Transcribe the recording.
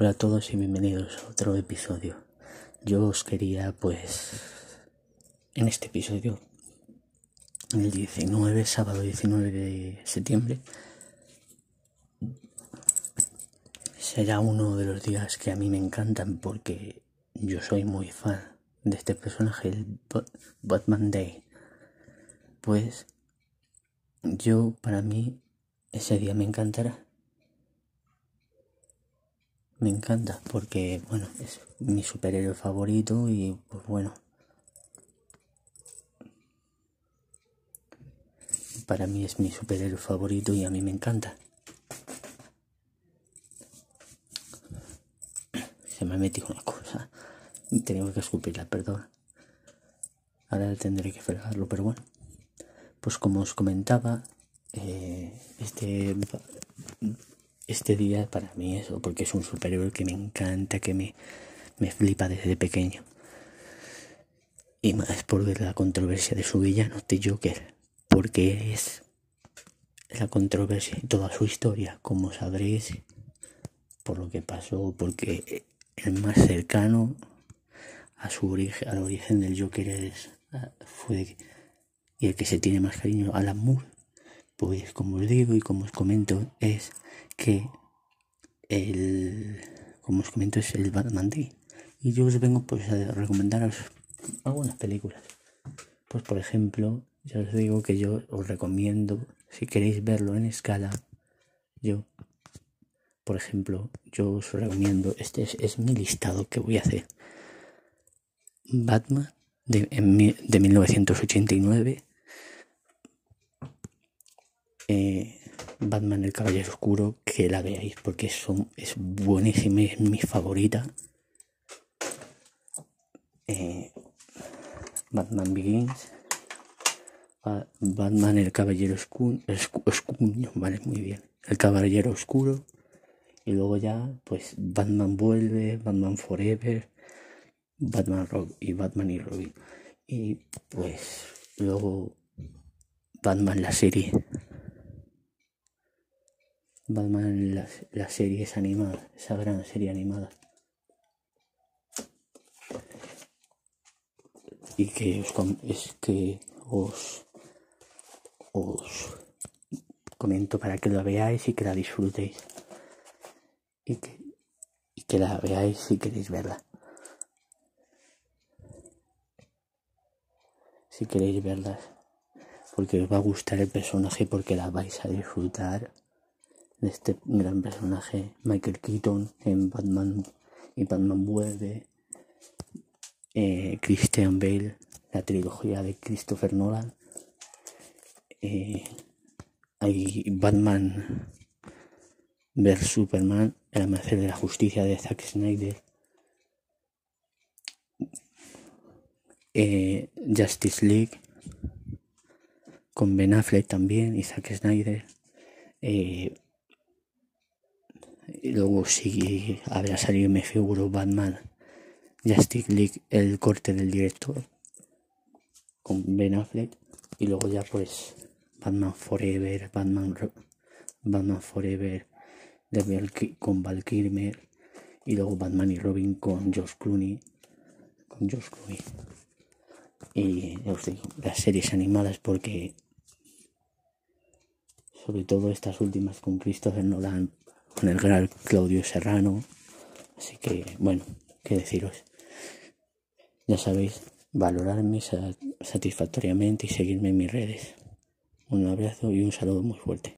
Hola a todos y bienvenidos a otro episodio. Yo os quería, pues, en este episodio, el 19, sábado 19 de septiembre, será uno de los días que a mí me encantan porque yo soy muy fan de este personaje, el Batman Day. Pues, yo, para mí, ese día me encantará me encanta porque, bueno, es mi superhéroe favorito y, pues bueno, para mí es mi superhéroe favorito y a mí me encanta. Se me ha metido una cosa. Tengo que escupirla, perdón. Ahora tendré que fregarlo, pero bueno. Pues como os comentaba, eh, este este día para mí eso, porque es un superhéroe que me encanta, que me, me flipa desde pequeño. Y más por la controversia de su villano, de Joker, porque es la controversia y toda su historia, como sabréis, por lo que pasó, porque el más cercano a su origen, al origen del Joker es, fue y el que se tiene más cariño, Alan Moore. Pues como os digo y como os comento, es que el, como os comento, es el Batman Day. Y yo os vengo pues a recomendaros algunas películas. Pues por ejemplo, ya os digo que yo os recomiendo, si queréis verlo en escala, yo, por ejemplo, yo os recomiendo, este es, mi listado que voy a hacer. Batman de, de 1989 eh, Batman el Caballero Oscuro, que la veáis porque son, es buenísima, es mi favorita. Eh, Batman Begins. Batman el Caballero Oscuro, vale, muy bien. El Caballero Oscuro. Y luego ya, pues Batman vuelve, Batman Forever, Batman Rob y Batman y Robin. Y pues luego Batman la serie. Batman, las, las series animadas, esa gran serie animada. Y que os, es os, os comento para que la veáis y que la disfrutéis. Y que, y que la veáis si queréis verla. Si queréis verla. Porque os va a gustar el personaje porque la vais a disfrutar de este gran personaje, Michael Keaton en Batman y Batman vuelve, eh, Christian Bale, la trilogía de Christopher Nolan, eh, hay Batman vs Superman, El amanecer de la justicia de Zack Snyder, eh, Justice League con Ben Affleck también y Zack Snyder. Y luego sí habrá salido, me figuro, Batman Justice League, el corte del director con Ben Affleck. Y luego ya pues Batman Forever, Batman, Batman Forever con Val Kilmer. Y luego Batman y Robin con Josh Clooney. Con Josh Clooney. Y las series animadas porque sobre todo estas últimas con Christopher Nolan con el gran Claudio Serrano. Así que, bueno, qué deciros. Ya sabéis, valorarme satisfactoriamente y seguirme en mis redes. Un abrazo y un saludo muy fuerte.